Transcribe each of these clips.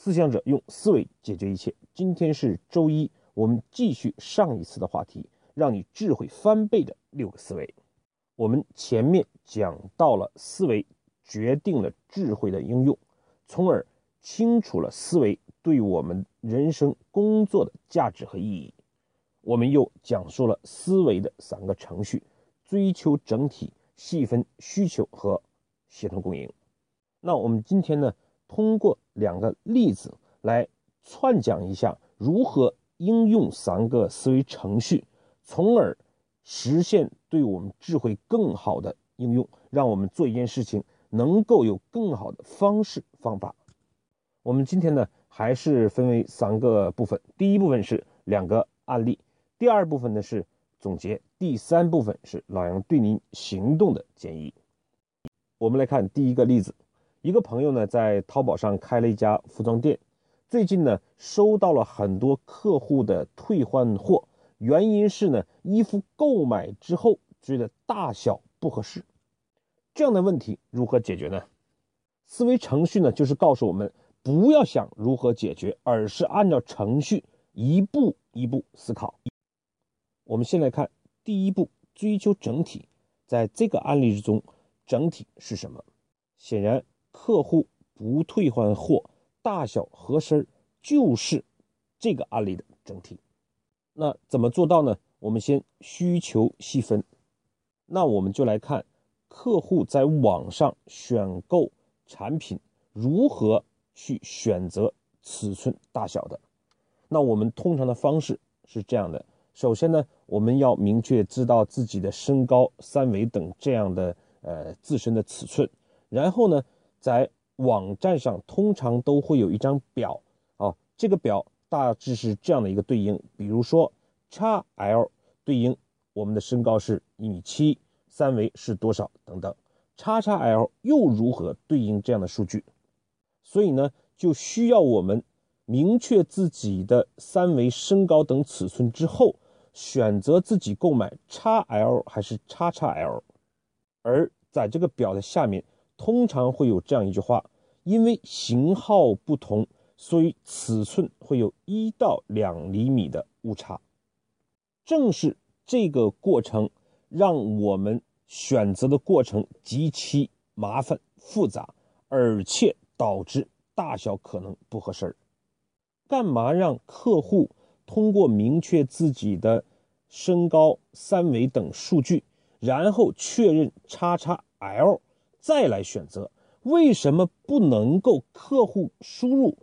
思想者用思维解决一切。今天是周一，我们继续上一次的话题，让你智慧翻倍的六个思维。我们前面讲到了思维决定了智慧的应用，从而清楚了思维对我们人生工作的价值和意义。我们又讲述了思维的三个程序：追求整体、细分需求和协同共赢。那我们今天呢？通过两个例子来串讲一下如何应用三个思维程序，从而实现对我们智慧更好的应用，让我们做一件事情能够有更好的方式方法。我们今天呢，还是分为三个部分，第一部分是两个案例，第二部分呢是总结，第三部分是老杨对您行动的建议。我们来看第一个例子。一个朋友呢，在淘宝上开了一家服装店，最近呢，收到了很多客户的退换货，原因是呢，衣服购买之后觉得大小不合适，这样的问题如何解决呢？思维程序呢，就是告诉我们不要想如何解决，而是按照程序一步一步思考。我们先来看第一步，追求整体，在这个案例之中，整体是什么？显然。客户不退换货，大小合身就是这个案例的整体。那怎么做到呢？我们先需求细分。那我们就来看客户在网上选购产品如何去选择尺寸大小的。那我们通常的方式是这样的：首先呢，我们要明确知道自己的身高、三围等这样的呃自身的尺寸，然后呢。在网站上通常都会有一张表啊，这个表大致是这样的一个对应，比如说 XL 对应我们的身高是一米七，三围是多少等等，XXL 又如何对应这样的数据？所以呢，就需要我们明确自己的三围、身高等尺寸之后，选择自己购买 XL 还是 XXL，而在这个表的下面。通常会有这样一句话：因为型号不同，所以尺寸会有一到两厘米的误差。正是这个过程，让我们选择的过程极其麻烦复杂，而且导致大小可能不合身干嘛让客户通过明确自己的身高、三围等数据，然后确认叉叉 L？再来选择，为什么不能够客户输入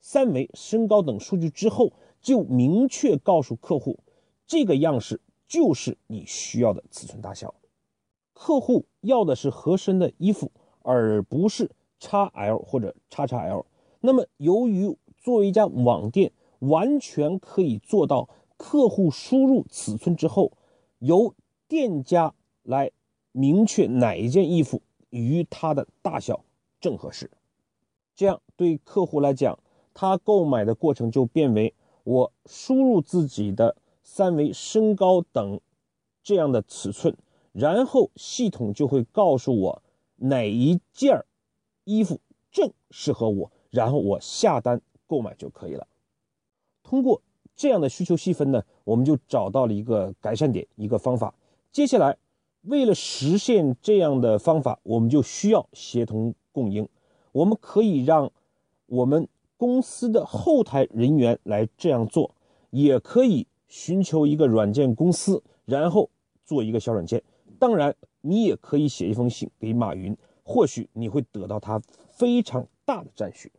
三维、身高等数据之后，就明确告诉客户，这个样式就是你需要的尺寸大小？客户要的是合身的衣服，而不是 XL 或者 XXL。那么，由于作为一家网店，完全可以做到客户输入尺寸之后，由店家来明确哪一件衣服。与它的大小正合适，这样对客户来讲，他购买的过程就变为我输入自己的三围、身高等这样的尺寸，然后系统就会告诉我哪一件衣服正适合我，然后我下单购买就可以了。通过这样的需求细分呢，我们就找到了一个改善点，一个方法。接下来。为了实现这样的方法，我们就需要协同共赢。我们可以让我们公司的后台人员来这样做，也可以寻求一个软件公司，然后做一个小软件。当然，你也可以写一封信给马云，或许你会得到他非常大的赞许。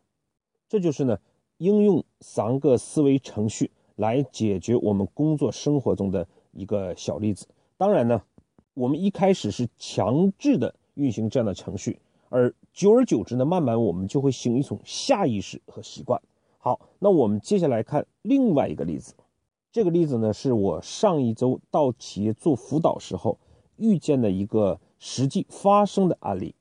这就是呢，应用三个思维程序来解决我们工作生活中的一个小例子。当然呢。我们一开始是强制的运行这样的程序，而久而久之呢，慢慢我们就会形成一种下意识和习惯。好，那我们接下来看另外一个例子。这个例子呢，是我上一周到企业做辅导时候遇见的一个实际发生的案例。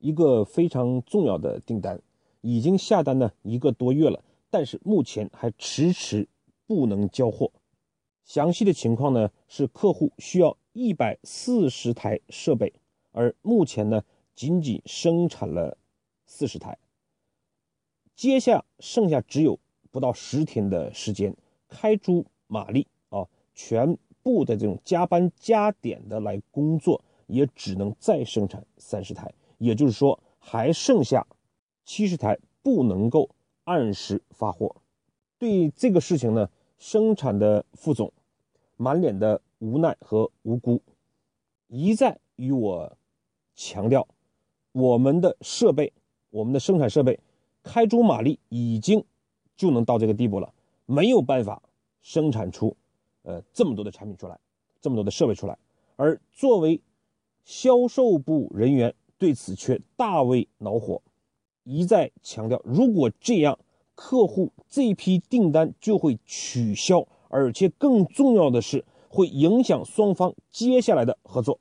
一个非常重要的订单，已经下单呢一个多月了，但是目前还迟迟不能交货。详细的情况呢，是客户需要。一百四十台设备，而目前呢，仅仅生产了四十台。接下剩下只有不到十天的时间，开足马力啊，全部的这种加班加点的来工作，也只能再生产三十台，也就是说还剩下七十台不能够按时发货。对这个事情呢，生产的副总满脸的无奈和无辜，一再与我强调，我们的设备，我们的生产设备。开足马力已经就能到这个地步了，没有办法生产出呃这么多的产品出来，这么多的设备出来。而作为销售部人员对此却大为恼火，一再强调，如果这样，客户这批订单就会取消，而且更重要的是会影响双方接下来的合作。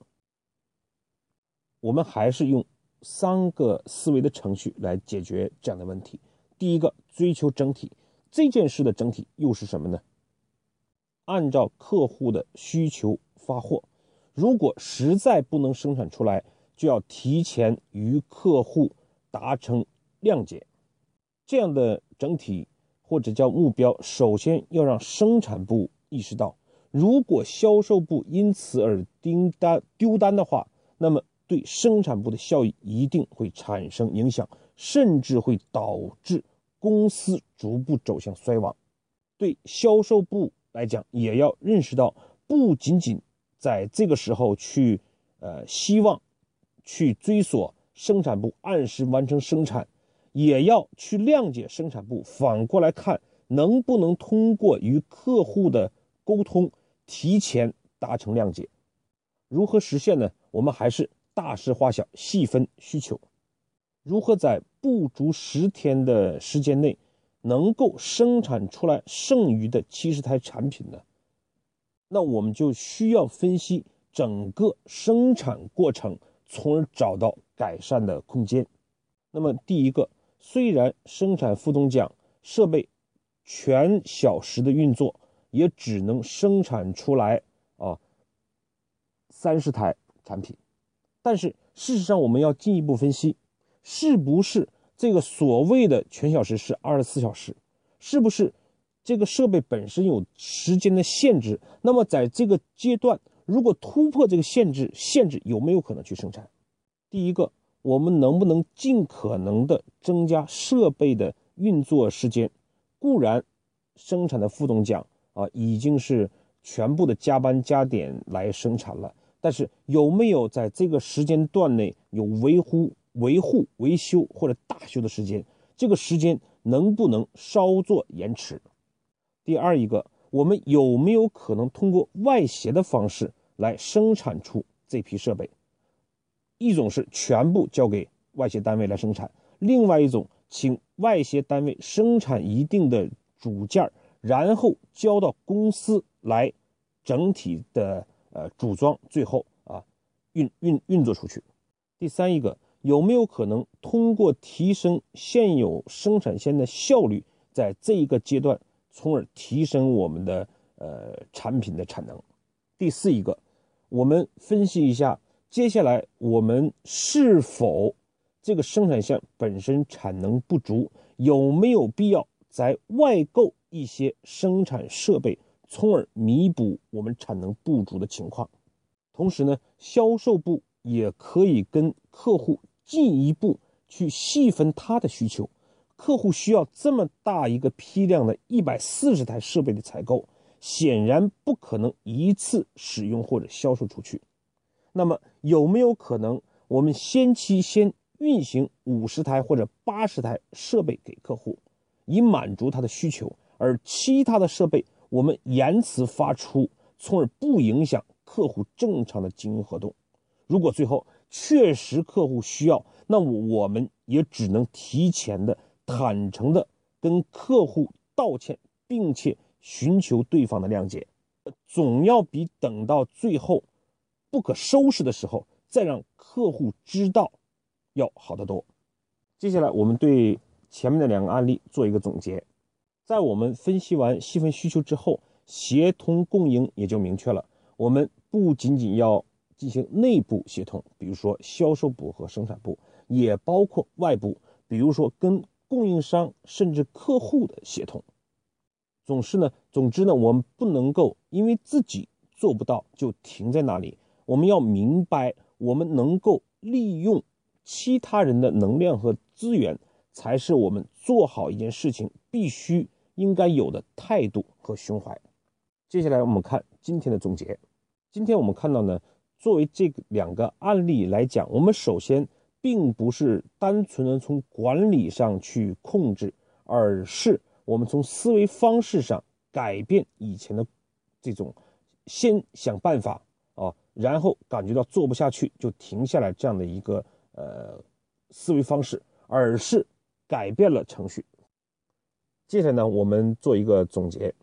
我们还是用。三个思维的程序来解决这样的问题。第一个，追求整体，这件事的整体又是什么呢？按照客户的需求发货，如果实在不能生产出来，就要提前与客户达成谅解。这样的整体或者叫目标，首先要让生产部意识到，如果销售部因此而订单丢单的话，那么。对生产部的效益一定会产生影响，甚至会导致公司逐步走向衰亡。对销售部来讲，也要认识到，不仅仅在这个时候去，呃，希望去追索生产部按时完成生产，也要去谅解生产部。反过来看，能不能通过与客户的沟通，提前达成谅解？如何实现呢？我们还是。大事化小，细分需求，如何在不足十天的时间内能够生产出来剩余的七十台产品呢？那我们就需要分析整个生产过程，从而找到改善的空间。那么，第一个，虽然生产副总讲设备全小时的运作，也只能生产出来啊三十台产品。但是事实上，我们要进一步分析，是不是这个所谓的全小时是二十四小时？是不是这个设备本身有时间的限制？那么在这个阶段，如果突破这个限制，限制有没有可能去生产？第一个，我们能不能尽可能的增加设备的运作时间？固然，生产的副总讲啊，已经是全部的加班加点来生产了。但是有没有在这个时间段内有维护、维护、维修或者大修的时间？这个时间能不能稍作延迟？第二一个，我们有没有可能通过外协的方式来生产出这批设备？一种是全部交给外协单位来生产，另外一种请外协单位生产一定的组件，然后交到公司来整体的。呃，组装最后啊，运运运作出去。第三一个，有没有可能通过提升现有生产线的效率，在这一个阶段，从而提升我们的呃产品的产能？第四一个，我们分析一下，接下来我们是否这个生产线本身产能不足，有没有必要再外购一些生产设备？从而弥补我们产能不足的情况，同时呢，销售部也可以跟客户进一步去细分他的需求。客户需要这么大一个批量的一百四十台设备的采购，显然不可能一次使用或者销售出去。那么有没有可能，我们先期先运行五十台或者八十台设备给客户，以满足他的需求，而其他的设备？我们延迟发出，从而不影响客户正常的经营活动。如果最后确实客户需要，那我们也只能提前的、坦诚的跟客户道歉，并且寻求对方的谅解，总要比等到最后不可收拾的时候再让客户知道要好得多。接下来，我们对前面的两个案例做一个总结。在我们分析完细分需求之后，协同共赢也就明确了。我们不仅仅要进行内部协同，比如说销售部和生产部，也包括外部，比如说跟供应商甚至客户的协同。总是呢，总之呢，我们不能够因为自己做不到就停在那里。我们要明白，我们能够利用其他人的能量和资源，才是我们做好一件事情必须应该有的态度和胸怀。接下来我们看今天的总结。今天我们看到呢，作为这两个案例来讲，我们首先并不是单纯的从管理上去控制，而是。我们从思维方式上改变以前的这种先想办法啊，然后感觉到做不下去就停下来这样的一个呃思维方式，而是改变了程序。接下来呢，我们做一个总结。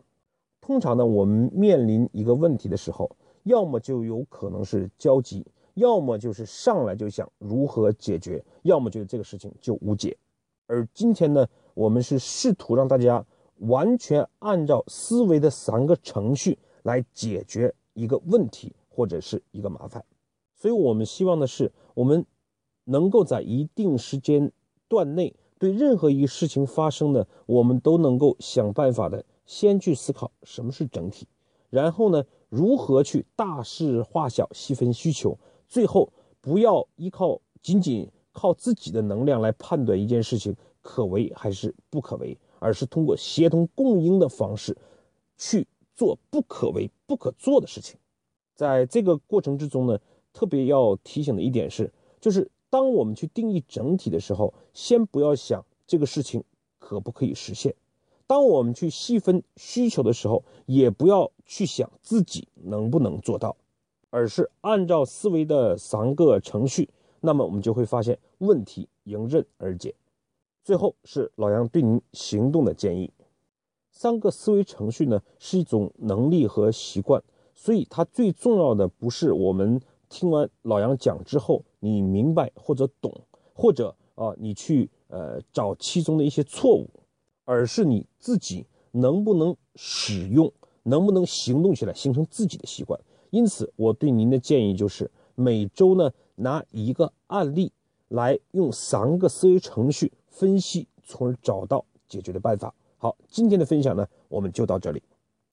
通常呢，我们面临一个问题的时候，要么就有可能是焦急，要么就是上来就想如何解决，要么就是这个事情就无解。而今天呢？我们是试图让大家完全按照思维的三个程序来解决一个问题或者是一个麻烦，所以我们希望的是，我们能够在一定时间段内对任何一个事情发生的，我们都能够想办法的先去思考什么是整体，然后呢，如何去大事化小、细分需求，最后不要依靠仅仅靠自己的能量来判断一件事情。可为还是不可为，而是通过协同共赢的方式去做不可为、不可做的事情。在这个过程之中呢，特别要提醒的一点是，就是当我们去定义整体的时候，先不要想这个事情可不可以实现；当我们去细分需求的时候，也不要去想自己能不能做到，而是按照思维的三个程序，那么我们就会发现问题迎刃而解。最后是老杨对您行动的建议。三个思维程序呢是一种能力和习惯，所以它最重要的不是我们听完老杨讲之后你明白或者懂，或者啊你去呃找其中的一些错误，而是你自己能不能使用，能不能行动起来，形成自己的习惯。因此，我对您的建议就是每周呢拿一个案例来用三个思维程序。分析，从而找到解决的办法。好，今天的分享呢，我们就到这里。